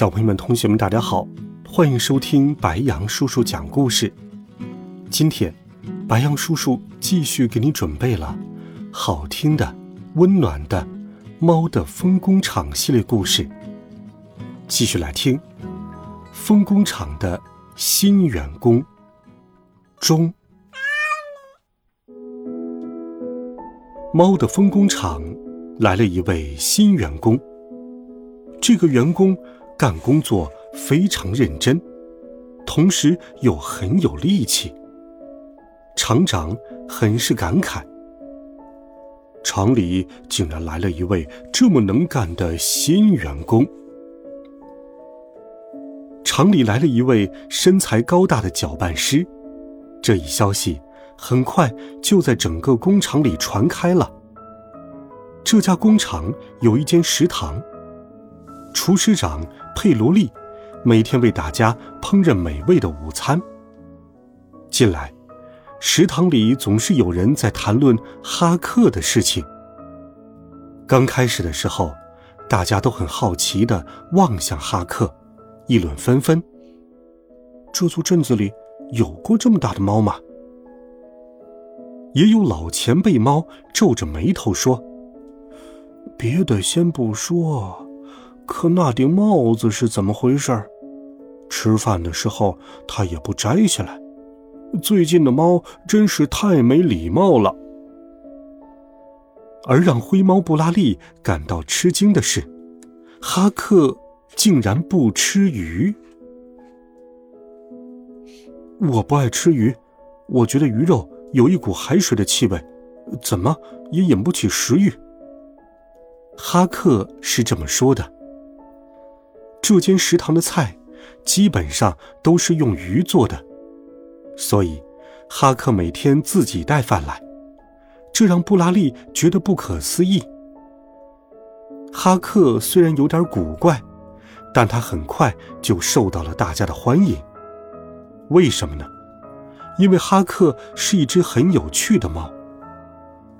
小朋友们、同学们，大家好，欢迎收听白羊叔叔讲故事。今天，白羊叔叔继续给你准备了好听的、温暖的《猫的风工厂》系列故事。继续来听《风工厂的新员工》中，猫的风工厂来了一位新员工。这个员工。干工作非常认真，同时又很有力气。厂长很是感慨：厂里竟然来了一位这么能干的新员工。厂里来了一位身材高大的搅拌师，这一消息很快就在整个工厂里传开了。这家工厂有一间食堂，厨师长。佩罗利每天为大家烹饪美味的午餐。近来，食堂里总是有人在谈论哈克的事情。刚开始的时候，大家都很好奇的望向哈克，议论纷纷。这座镇子里有过这么大的猫吗？也有老前辈猫皱着眉头说：“别的先不说。”可那顶帽子是怎么回事？吃饭的时候他也不摘下来。最近的猫真是太没礼貌了。而让灰猫布拉利感到吃惊的是，哈克竟然不吃鱼。我不爱吃鱼，我觉得鱼肉有一股海水的气味，怎么也引不起食欲。哈克是这么说的。这间食堂的菜基本上都是用鱼做的，所以哈克每天自己带饭来，这让布拉利觉得不可思议。哈克虽然有点古怪，但他很快就受到了大家的欢迎。为什么呢？因为哈克是一只很有趣的猫，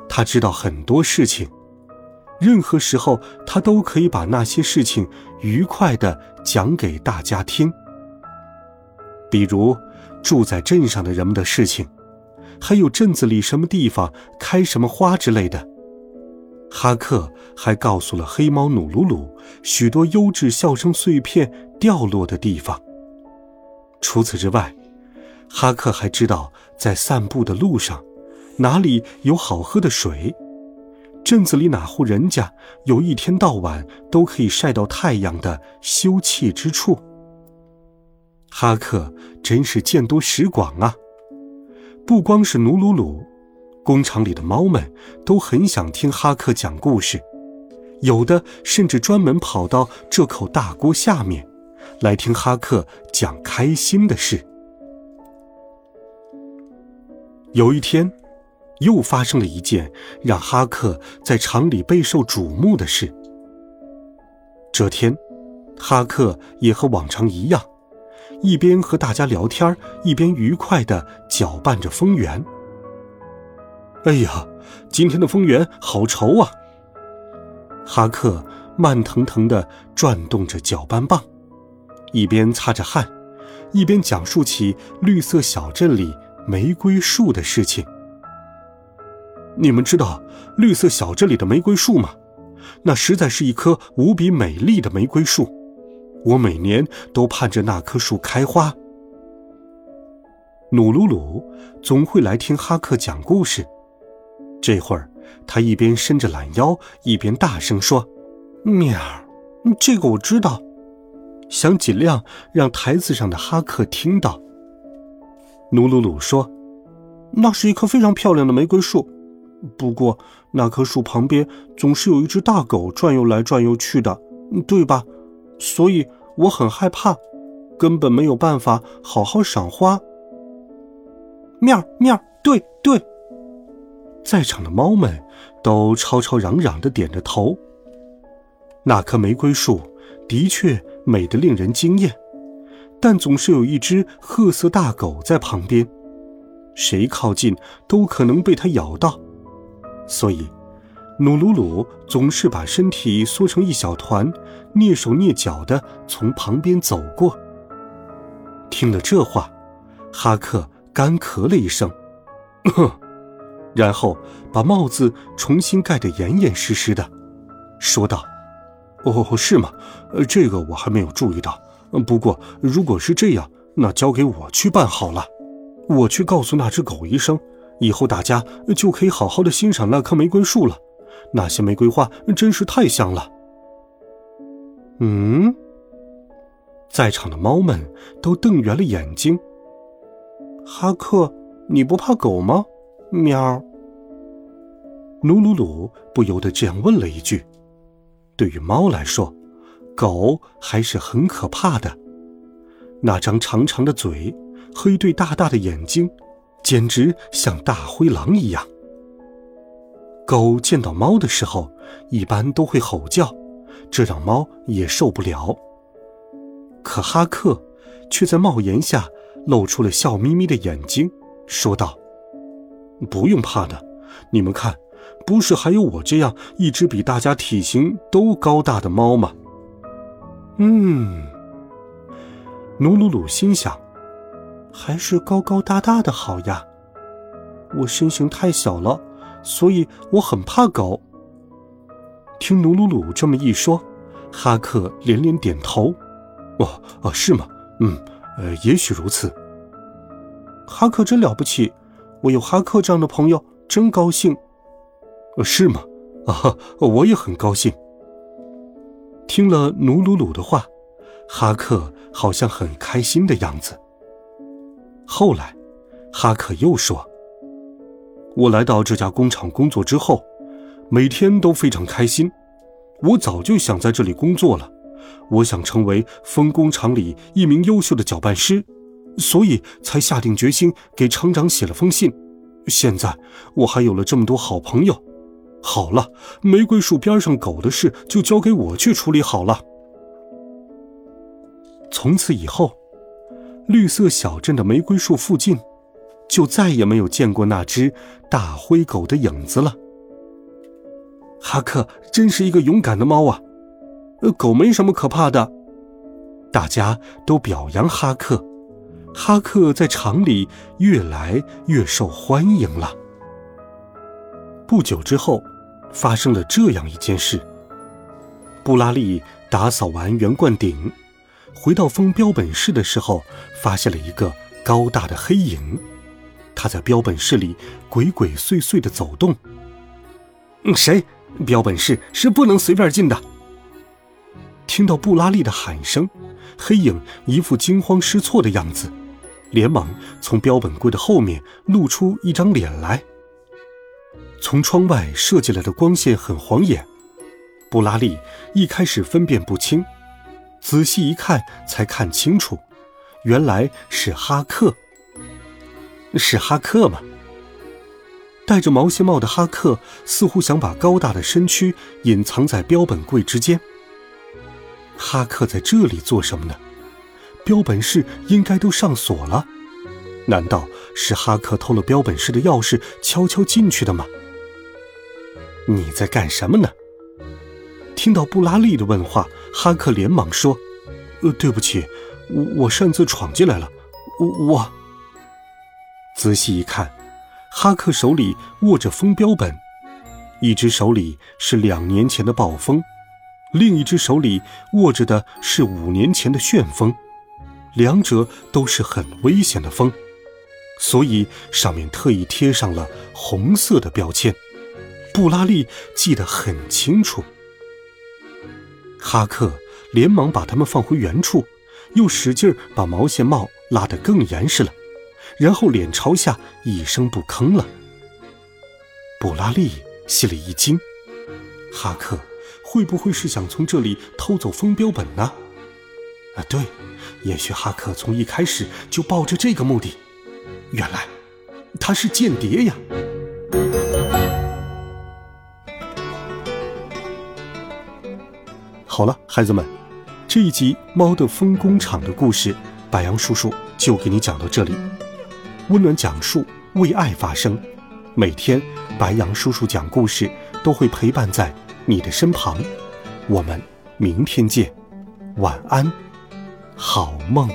他知道很多事情。任何时候，他都可以把那些事情愉快的讲给大家听。比如，住在镇上的人们的事情，还有镇子里什么地方开什么花之类的。哈克还告诉了黑猫努鲁鲁许多优质笑声碎片掉落的地方。除此之外，哈克还知道在散步的路上，哪里有好喝的水。镇子里哪户人家有一天到晚都可以晒到太阳的休憩之处？哈克真是见多识广啊！不光是努鲁鲁，工厂里的猫们都很想听哈克讲故事，有的甚至专门跑到这口大锅下面，来听哈克讲开心的事。有一天。又发生了一件让哈克在厂里备受瞩目的事。这天，哈克也和往常一样，一边和大家聊天，一边愉快地搅拌着蜂源。哎呀，今天的蜂源好稠啊！哈克慢腾腾地转动着搅拌棒，一边擦着汗，一边讲述起绿色小镇里玫瑰树的事情。你们知道绿色小镇里的玫瑰树吗？那实在是一棵无比美丽的玫瑰树，我每年都盼着那棵树开花。努鲁鲁总会来听哈克讲故事，这会儿他一边伸着懒腰，一边大声说：“喵，这个我知道。”想尽量让台子上的哈克听到。努鲁鲁说：“那是一棵非常漂亮的玫瑰树。”不过，那棵树旁边总是有一只大狗转悠来转悠去的，对吧？所以我很害怕，根本没有办法好好赏花。喵喵，对对，在场的猫们都吵吵嚷嚷的点着头。那棵玫瑰树的确美得令人惊艳，但总是有一只褐色大狗在旁边，谁靠近都可能被它咬到，所以。努鲁鲁总是把身体缩成一小团，蹑手蹑脚的从旁边走过。听了这话，哈克干咳了一声，然后把帽子重新盖得严严实实的，说道：“哦，是吗？这个我还没有注意到。不过如果是这样，那交给我去办好了。我去告诉那只狗一声，以后大家就可以好好的欣赏那棵玫瑰树了。”那些玫瑰花真是太香了。嗯，在场的猫们都瞪圆了眼睛。哈克，你不怕狗吗？喵。努鲁鲁不由得这样问了一句。对于猫来说，狗还是很可怕的。那张长长的嘴和一对大大的眼睛，简直像大灰狼一样。狗见到猫的时候，一般都会吼叫，这让猫也受不了。可哈克却在帽檐下露出了笑眯眯的眼睛，说道：“不用怕的，你们看，不是还有我这样一只比大家体型都高大的猫吗？”嗯，努鲁鲁心想：“还是高高大大的好呀，我身形太小了。”所以我很怕狗。听努鲁鲁这么一说，哈克连连点头。哦哦，是吗？嗯，呃，也许如此。哈克真了不起，我有哈克这样的朋友，真高兴。是吗？啊哈，我也很高兴。听了努鲁鲁的话，哈克好像很开心的样子。后来，哈克又说。我来到这家工厂工作之后，每天都非常开心。我早就想在这里工作了，我想成为分工厂里一名优秀的搅拌师，所以才下定决心给厂长写了封信。现在我还有了这么多好朋友。好了，玫瑰树边上狗的事就交给我去处理好了。从此以后，绿色小镇的玫瑰树附近。就再也没有见过那只大灰狗的影子了。哈克真是一个勇敢的猫啊！呃，狗没什么可怕的。大家都表扬哈克，哈克在厂里越来越受欢迎了。不久之后，发生了这样一件事：布拉利打扫完圆罐顶，回到封标本室的时候，发现了一个高大的黑影。他在标本室里鬼鬼祟祟的走动。谁？标本室是不能随便进的。听到布拉利的喊声，黑影一副惊慌失措的样子，连忙从标本柜的后面露出一张脸来。从窗外射进来的光线很晃眼，布拉利一开始分辨不清，仔细一看才看清楚，原来是哈克。是哈克吗？戴着毛线帽的哈克似乎想把高大的身躯隐藏在标本柜之间。哈克在这里做什么呢？标本室应该都上锁了，难道是哈克偷了标本室的钥匙悄悄进去的吗？你在干什么呢？听到布拉利的问话，哈克连忙说：“呃，对不起，我我擅自闯进来了，我我。”仔细一看，哈克手里握着风标本，一只手里是两年前的暴风，另一只手里握着的是五年前的旋风，两者都是很危险的风，所以上面特意贴上了红色的标签。布拉利记得很清楚。哈克连忙把它们放回原处，又使劲把毛线帽拉得更严实了。然后脸朝下，一声不吭了。布拉利心里一惊，哈克会不会是想从这里偷走风标本呢？啊，对，也许哈克从一开始就抱着这个目的。原来，他是间谍呀！好了，孩子们，这一集《猫的分工厂》的故事，白杨叔叔就给你讲到这里。温暖讲述，为爱发声。每天，白杨叔叔讲故事都会陪伴在你的身旁。我们明天见，晚安，好梦。